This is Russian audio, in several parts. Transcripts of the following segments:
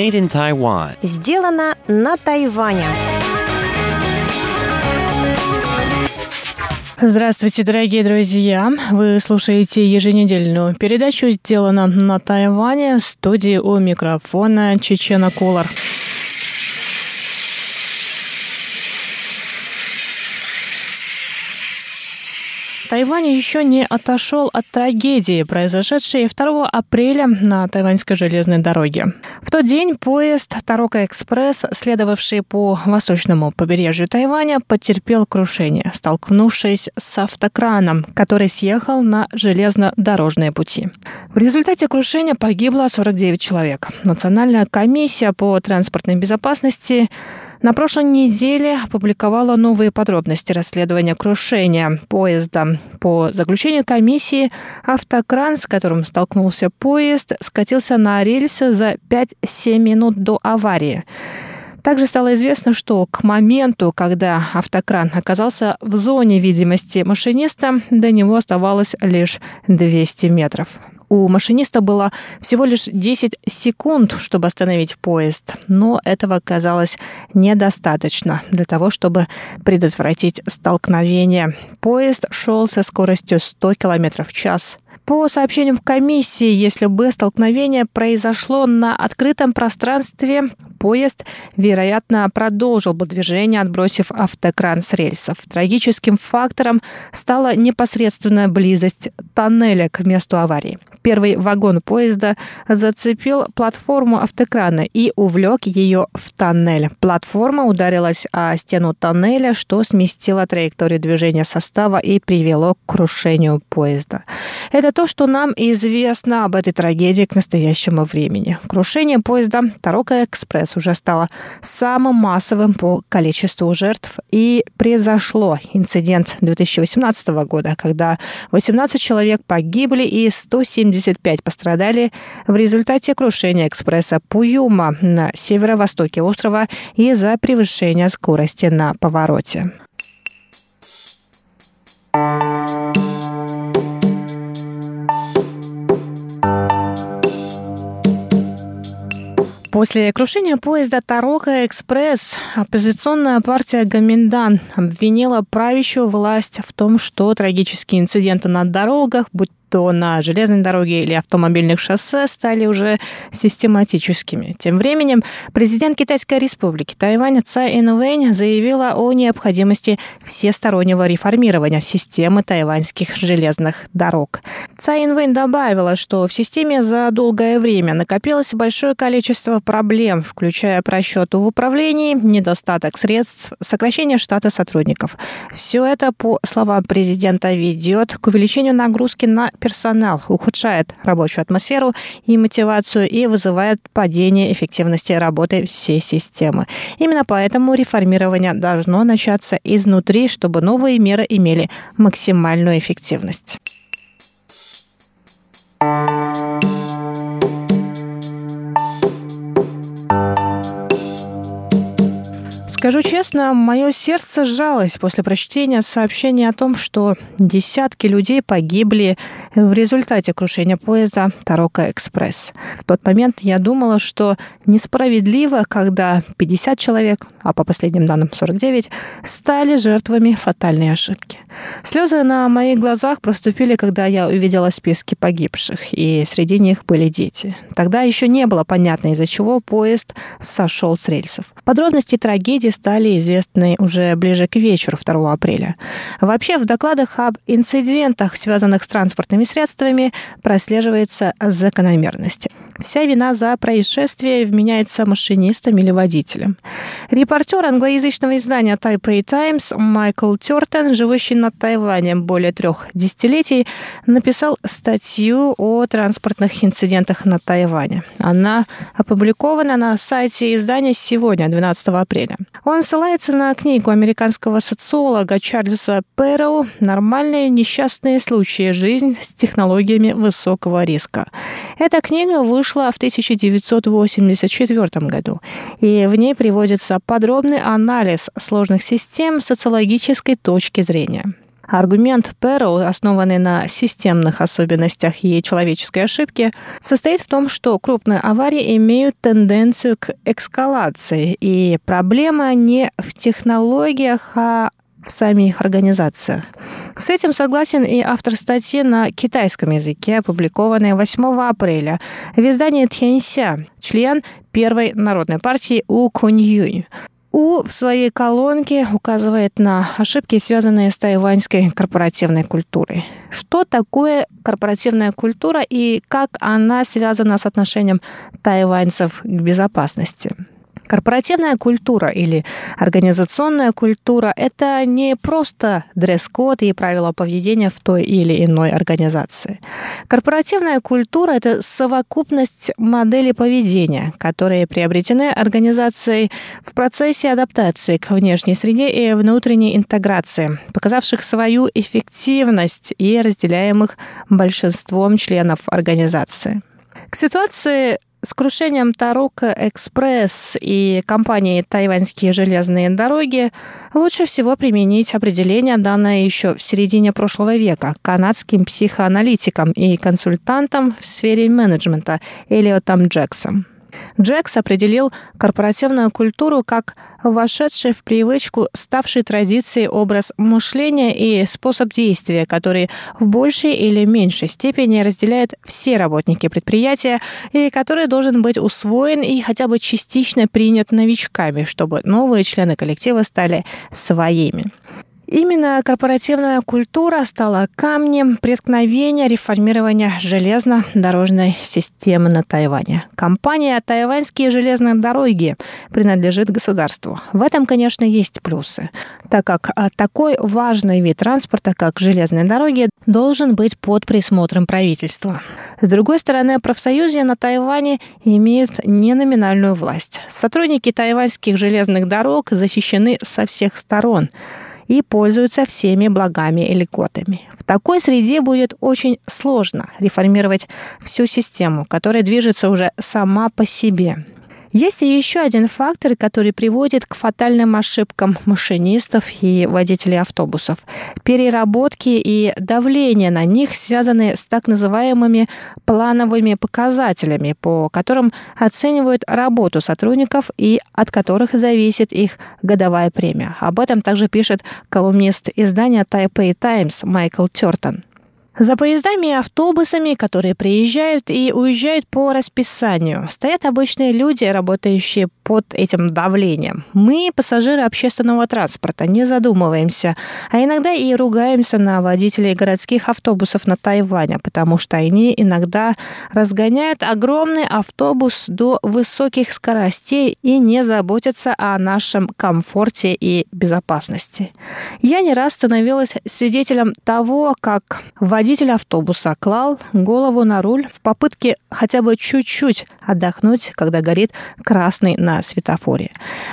Made in Taiwan. Сделано на Тайване. Здравствуйте, дорогие друзья! Вы слушаете еженедельную передачу «Сделано на Тайване» в студии у микрофона Чечена Кулар. Тайвань еще не отошел от трагедии, произошедшей 2 апреля на тайваньской железной дороге. В тот день поезд Тарока Экспресс, следовавший по восточному побережью Тайваня, потерпел крушение, столкнувшись с автокраном, который съехал на железнодорожные пути. В результате крушения погибло 49 человек. Национальная комиссия по транспортной безопасности на прошлой неделе опубликовала новые подробности расследования крушения поезда. По заключению комиссии, автокран, с которым столкнулся поезд, скатился на рельсы за 5-7 минут до аварии. Также стало известно, что к моменту, когда автокран оказался в зоне видимости машиниста, до него оставалось лишь 200 метров. У машиниста было всего лишь 10 секунд, чтобы остановить поезд, но этого оказалось недостаточно для того, чтобы предотвратить столкновение. Поезд шел со скоростью 100 км в час. По сообщениям комиссии, если бы столкновение произошло на открытом пространстве, поезд, вероятно, продолжил бы движение, отбросив автокран с рельсов. Трагическим фактором стала непосредственная близость тоннеля к месту аварии. Первый вагон поезда зацепил платформу автокрана и увлек ее в тоннель. Платформа ударилась о стену тоннеля, что сместило траекторию движения состава и привело к крушению поезда. То, что нам известно об этой трагедии к настоящему времени. Крушение поезда Тарока Экспресс уже стало самым массовым по количеству жертв и произошло инцидент 2018 года, когда 18 человек погибли и 175 пострадали в результате крушения экспресса Пуюма на северо-востоке острова из-за превышения скорости на повороте. После крушения поезда Тарока Экспресс оппозиционная партия Гаминдан обвинила правящую власть в том, что трагические инциденты на дорогах, будь то на железной дороге или автомобильных шоссе стали уже систематическими. Тем временем президент Китайской республики Тайвань Цай Инвэнь заявила о необходимости всестороннего реформирования системы тайваньских железных дорог. Цай Инвэнь добавила, что в системе за долгое время накопилось большое количество проблем, включая просчет в управлении, недостаток средств, сокращение штата сотрудников. Все это, по словам президента, ведет к увеличению нагрузки на персонал, ухудшает рабочую атмосферу и мотивацию и вызывает падение эффективности работы всей системы. Именно поэтому реформирование должно начаться изнутри, чтобы новые меры имели максимальную эффективность. Скажу честно, мое сердце сжалось после прочтения сообщения о том, что десятки людей погибли в результате крушения поезда Тарока Экспресс. В тот момент я думала, что несправедливо, когда 50 человек, а по последним данным 49, стали жертвами фатальной ошибки. Слезы на моих глазах проступили, когда я увидела списки погибших, и среди них были дети. Тогда еще не было понятно, из-за чего поезд сошел с рельсов. Подробности трагедии стали известны уже ближе к вечеру 2 апреля. Вообще, в докладах об инцидентах, связанных с транспортными средствами, прослеживается закономерность. Вся вина за происшествие вменяется машинистам или водителям. Репортер англоязычного издания Taipei Times Майкл Тертон, живущий на Тайване более трех десятилетий, написал статью о транспортных инцидентах на Тайване. Она опубликована на сайте издания сегодня, 12 апреля. Он ссылается на книгу американского социолога Чарльза Пэроу «Нормальные несчастные случаи. Жизнь с технологиями высокого риска». Эта книга вышла в 1984 году, и в ней приводится подробный анализ сложных систем с социологической точки зрения. Аргумент Перо, основанный на системных особенностях и человеческой ошибке, состоит в том, что крупные аварии имеют тенденцию к эскалации, и проблема не в технологиях, а в самих организациях. С этим согласен и автор статьи на китайском языке, опубликованной 8 апреля в издании Тхенся, член Первой народной партии У Куньюй. У в своей колонке указывает на ошибки, связанные с тайваньской корпоративной культурой. Что такое корпоративная культура и как она связана с отношением тайваньцев к безопасности? Корпоративная культура или организационная культура – это не просто дресс-код и правила поведения в той или иной организации. Корпоративная культура – это совокупность моделей поведения, которые приобретены организацией в процессе адаптации к внешней среде и внутренней интеграции, показавших свою эффективность и разделяемых большинством членов организации. К ситуации с крушением Тарука Экспресс и компанией Тайваньские железные дороги лучше всего применить определение, данное еще в середине прошлого века канадским психоаналитиком и консультантом в сфере менеджмента Элиотом Джексом. Джекс определил корпоративную культуру как вошедший в привычку, ставший традицией образ мышления и способ действия, который в большей или меньшей степени разделяют все работники предприятия и который должен быть усвоен и хотя бы частично принят новичками, чтобы новые члены коллектива стали своими. Именно корпоративная культура стала камнем преткновения реформирования железнодорожной системы на Тайване. Компания «Тайваньские железные дороги» принадлежит государству. В этом, конечно, есть плюсы, так как а, такой важный вид транспорта, как железные дороги, должен быть под присмотром правительства. С другой стороны, профсоюзы на Тайване имеют неноминальную власть. Сотрудники тайваньских железных дорог защищены со всех сторон – и пользуются всеми благами и льготами. В такой среде будет очень сложно реформировать всю систему, которая движется уже сама по себе. Есть и еще один фактор, который приводит к фатальным ошибкам машинистов и водителей автобусов. Переработки и давление на них связаны с так называемыми плановыми показателями, по которым оценивают работу сотрудников и от которых зависит их годовая премия. Об этом также пишет колумнист издания Taipei Times Майкл Тертон. За поездами и автобусами, которые приезжают и уезжают по расписанию, стоят обычные люди, работающие под этим давлением. Мы, пассажиры общественного транспорта, не задумываемся, а иногда и ругаемся на водителей городских автобусов на Тайване, потому что они иногда разгоняют огромный автобус до высоких скоростей и не заботятся о нашем комфорте и безопасности. Я не раз становилась свидетелем того, как водитель автобуса клал голову на руль в попытке хотя бы чуть-чуть отдохнуть, когда горит красный на светофоре.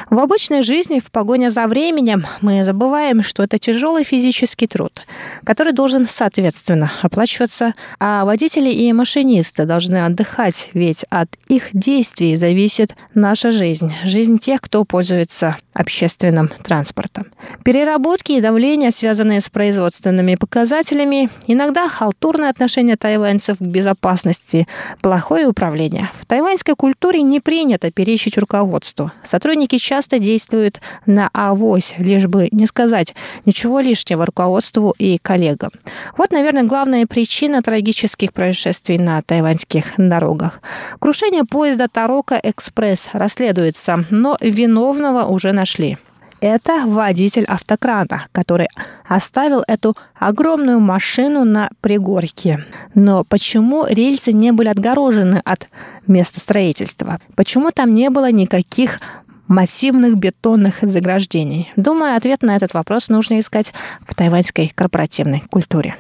В обычной жизни, в погоне за временем, мы забываем, что это тяжелый физический труд, который должен, соответственно, оплачиваться, а водители и машинисты должны отдыхать, ведь от их действий зависит наша жизнь, жизнь тех, кто пользуется общественным транспортом. Переработки и давление, связанные с производственными показателями, иногда халтурное отношение тайваньцев к безопасности, плохое управление. В тайваньской культуре не принято перечить руководству. Сотрудники часто действуют на авось, лишь бы не сказать ничего лишнего руководству и коллегам. Вот, наверное, главная причина трагических происшествий на тайваньских дорогах. Крушение поезда Тарока Экспресс расследуется, но виновного уже нашли. Это водитель автокрана, который оставил эту огромную машину на пригорке. Но почему рельсы не были отгорожены от места строительства? Почему там не было никаких массивных бетонных заграждений? Думаю, ответ на этот вопрос нужно искать в тайваньской корпоративной культуре.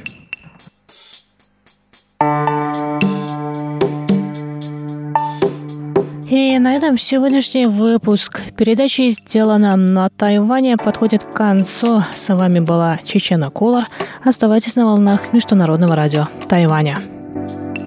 И на этом сегодняшний выпуск передачи «Сделано на Тайване» подходит к концу. С вами была Чечена Кула. Оставайтесь на волнах Международного радио Тайваня.